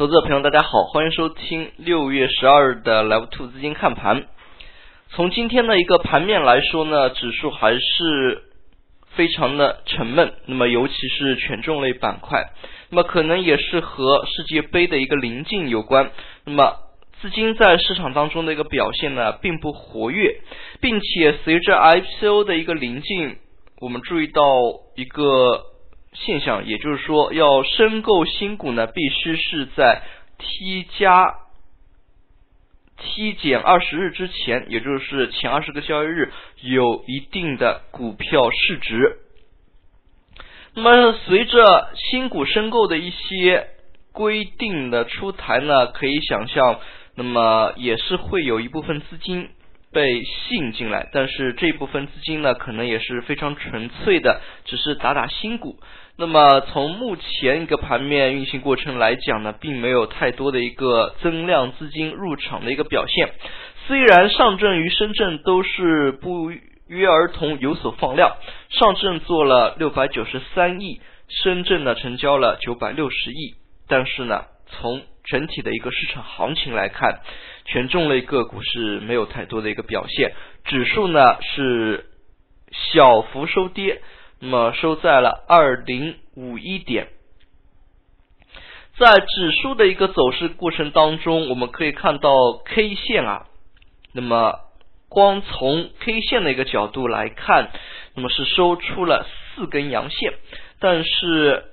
投资者朋友，大家好，欢迎收听六月十二日的 Live Two 资金看盘。从今天的一个盘面来说呢，指数还是非常的沉闷。那么，尤其是权重类板块，那么可能也是和世界杯的一个临近有关。那么，资金在市场当中的一个表现呢，并不活跃，并且随着 IPO 的一个临近，我们注意到一个。现象，也就是说，要申购新股呢，必须是在 T 加 T 减二十日之前，也就是前二十个交易日有一定的股票市值。那么，随着新股申购的一些规定的出台呢，可以想象，那么也是会有一部分资金被吸引进来，但是这部分资金呢，可能也是非常纯粹的，只是打打新股。那么从目前一个盘面运行过程来讲呢，并没有太多的一个增量资金入场的一个表现。虽然上证与深圳都是不约而同有所放量，上证做了六百九十三亿，深圳呢成交了九百六十亿，但是呢，从整体的一个市场行情来看，权重类个股是没有太多的一个表现，指数呢是小幅收跌。那么收在了二零五一点，在指数的一个走势过程当中，我们可以看到 K 线啊，那么光从 K 线的一个角度来看，那么是收出了四根阳线，但是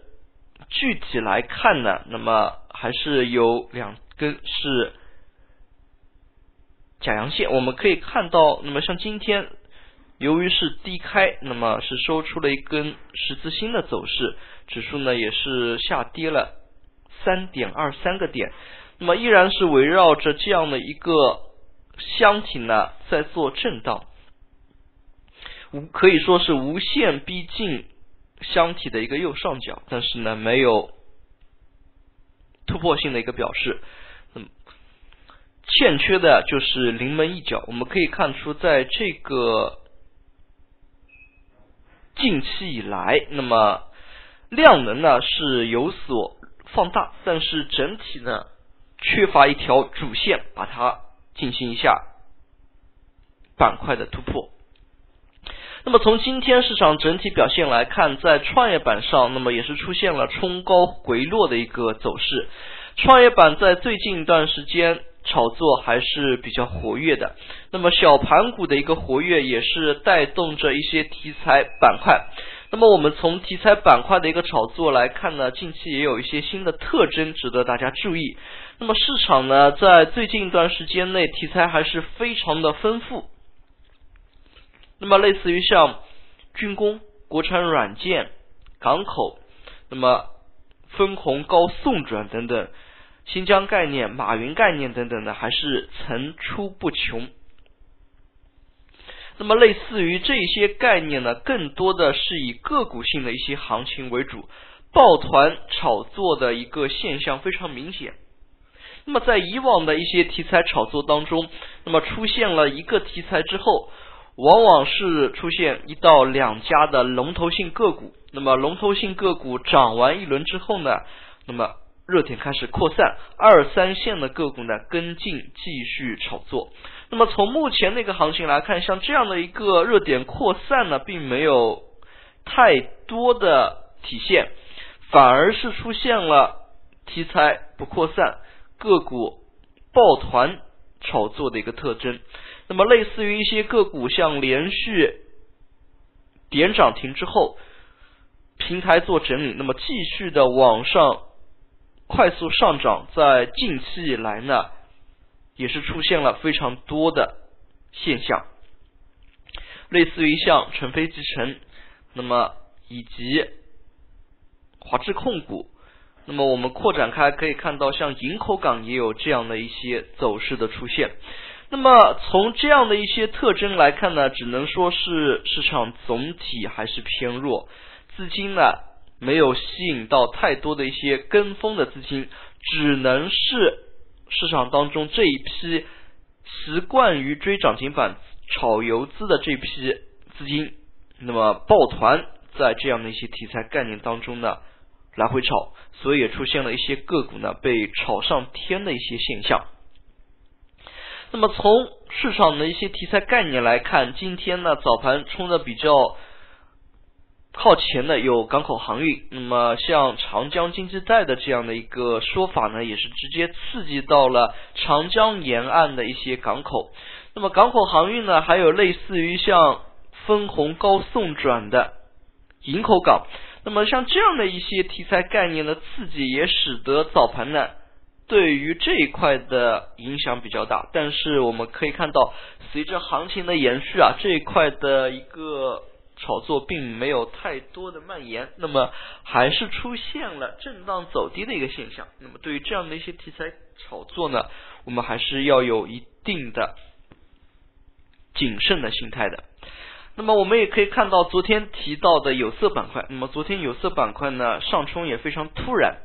具体来看呢，那么还是有两根是假阳线，我们可以看到，那么像今天。由于是低开，那么是收出了一根十字星的走势，指数呢也是下跌了三点二三个点，那么依然是围绕着这样的一个箱体呢在做震荡，无可以说是无限逼近箱体的一个右上角，但是呢没有突破性的一个表示，那么欠缺的就是临门一脚，我们可以看出在这个。近期以来，那么量能呢是有所放大，但是整体呢缺乏一条主线，把它进行一下板块的突破。那么从今天市场整体表现来看，在创业板上，那么也是出现了冲高回落的一个走势。创业板在最近一段时间。炒作还是比较活跃的，那么小盘股的一个活跃也是带动着一些题材板块。那么我们从题材板块的一个炒作来看呢，近期也有一些新的特征值得大家注意。那么市场呢，在最近一段时间内题材还是非常的丰富。那么类似于像军工、国产软件、港口，那么分红高送转等等。新疆概念、马云概念等等的，还是层出不穷。那么，类似于这些概念呢，更多的是以个股性的一些行情为主，抱团炒作的一个现象非常明显。那么，在以往的一些题材炒作当中，那么出现了一个题材之后，往往是出现一到两家的龙头性个股。那么，龙头性个股涨完一轮之后呢，那么。热点开始扩散，二三线的个股呢跟进继续炒作。那么从目前那个行情来看，像这样的一个热点扩散呢，并没有太多的体现，反而是出现了题材不扩散，个股抱团炒作的一个特征。那么类似于一些个股，像连续点涨停之后，平台做整理，那么继续的往上。快速上涨，在近期以来呢，也是出现了非常多的现象，类似于像成飞集成，那么以及华智控股，那么我们扩展开可以看到，像营口港也有这样的一些走势的出现。那么从这样的一些特征来看呢，只能说是市场总体还是偏弱，资金呢。没有吸引到太多的一些跟风的资金，只能是市场当中这一批习惯于追涨停板、炒游资的这批资金，那么抱团在这样的一些题材概念当中呢来回炒，所以也出现了一些个股呢被炒上天的一些现象。那么从市场的一些题材概念来看，今天呢早盘冲的比较靠前的有港口航运，那么像长江经济带的这样的一个说法呢，也是直接刺激到了长江沿岸的一些港口。那么港口航运呢，还有类似于像分红高送转的营口港，那么像这样的一些题材概念的刺激，也使得早盘呢。对于这一块的影响比较大，但是我们可以看到，随着行情的延续啊，这一块的一个炒作并没有太多的蔓延，那么还是出现了震荡走低的一个现象。那么对于这样的一些题材炒作呢，我们还是要有一定的谨慎的心态的。那么我们也可以看到，昨天提到的有色板块，那么昨天有色板块呢上冲也非常突然。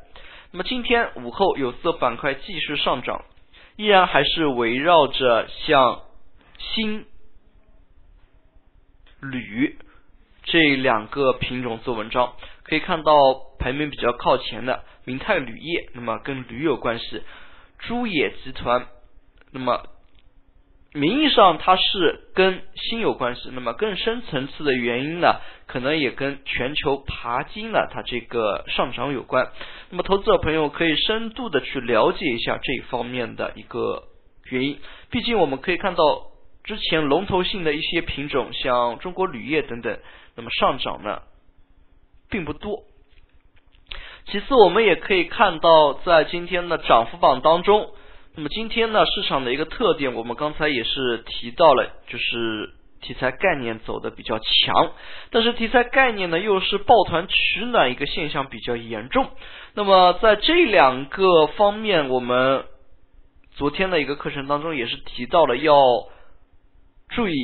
那么今天午后有色板块继续上涨，依然还是围绕着像锌、铝这两个品种做文章。可以看到排名比较靠前的明泰铝业，那么跟铝有关系；珠冶集团，那么。名义上它是跟锌有关系，那么更深层次的原因呢，可能也跟全球钯金呢它这个上涨有关。那么投资者朋友可以深度的去了解一下这一方面的一个原因。毕竟我们可以看到之前龙头性的一些品种，像中国铝业等等，那么上涨呢并不多。其次，我们也可以看到在今天的涨幅榜当中。那么今天呢，市场的一个特点，我们刚才也是提到了，就是题材概念走的比较强，但是题材概念呢又是抱团取暖一个现象比较严重。那么在这两个方面，我们昨天的一个课程当中也是提到了要注意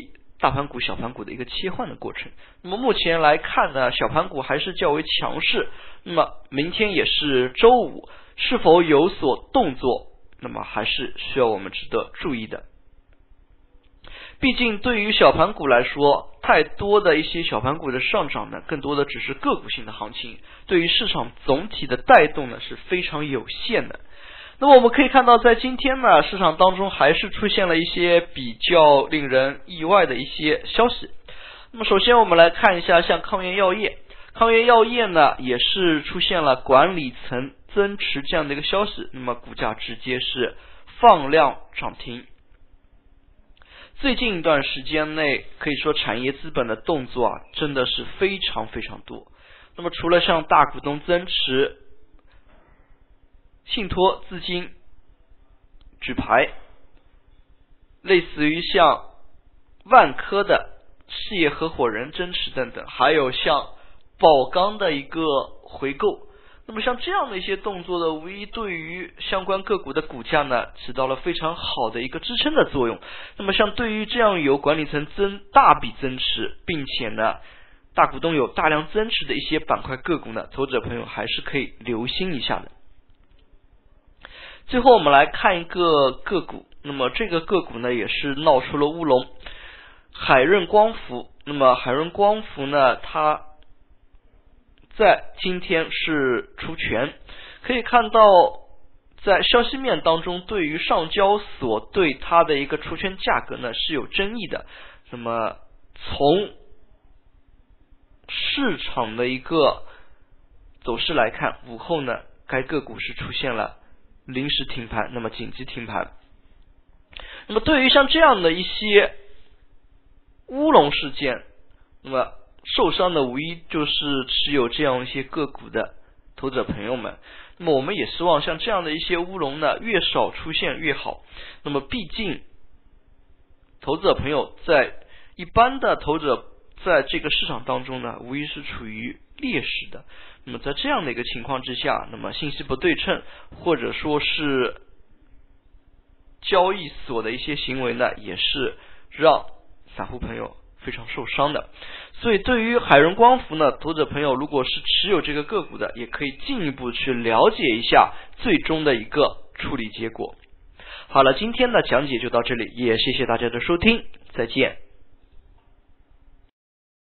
大盘股、小盘股的一个切换的过程。那么目前来看呢，小盘股还是较为强势。那么明天也是周五，是否有所动作？那么还是需要我们值得注意的。毕竟对于小盘股来说，太多的一些小盘股的上涨呢，更多的只是个股性的行情，对于市场总体的带动呢是非常有限的。那么我们可以看到，在今天呢，市场当中还是出现了一些比较令人意外的一些消息。那么首先我们来看一下，像康源药业，康源药业呢也是出现了管理层。增持这样的一个消息，那么股价直接是放量涨停。最近一段时间内，可以说产业资本的动作啊，真的是非常非常多。那么除了像大股东增持、信托资金举牌，类似于像万科的事业合伙人增持等等，还有像宝钢的一个回购。那么像这样的一些动作呢，无疑对于相关个股的股价呢，起到了非常好的一个支撑的作用。那么像对于这样有管理层增大笔增持，并且呢，大股东有大量增持的一些板块个股呢，投资者朋友还是可以留心一下的。最后我们来看一个个股，那么这个个股呢，也是闹出了乌龙，海润光伏。那么海润光伏呢，它。在今天是出权，可以看到在消息面当中，对于上交所对它的一个出权价格呢是有争议的。那么从市场的一个走势来看，午后呢该个股是出现了临时停盘，那么紧急停盘。那么对于像这样的一些乌龙事件，那么。受伤的无疑就是持有这样一些个股的投资者朋友们。那么我们也希望像这样的一些乌龙呢，越少出现越好。那么毕竟投资者朋友在一般的投资者在这个市场当中呢，无疑是处于劣势的。那么在这样的一个情况之下，那么信息不对称或者说是交易所的一些行为呢，也是让散户朋友非常受伤的。所以，对于海润光伏呢，投资者朋友如果是持有这个个股的，也可以进一步去了解一下最终的一个处理结果。好了，今天的讲解就到这里，也谢谢大家的收听，再见。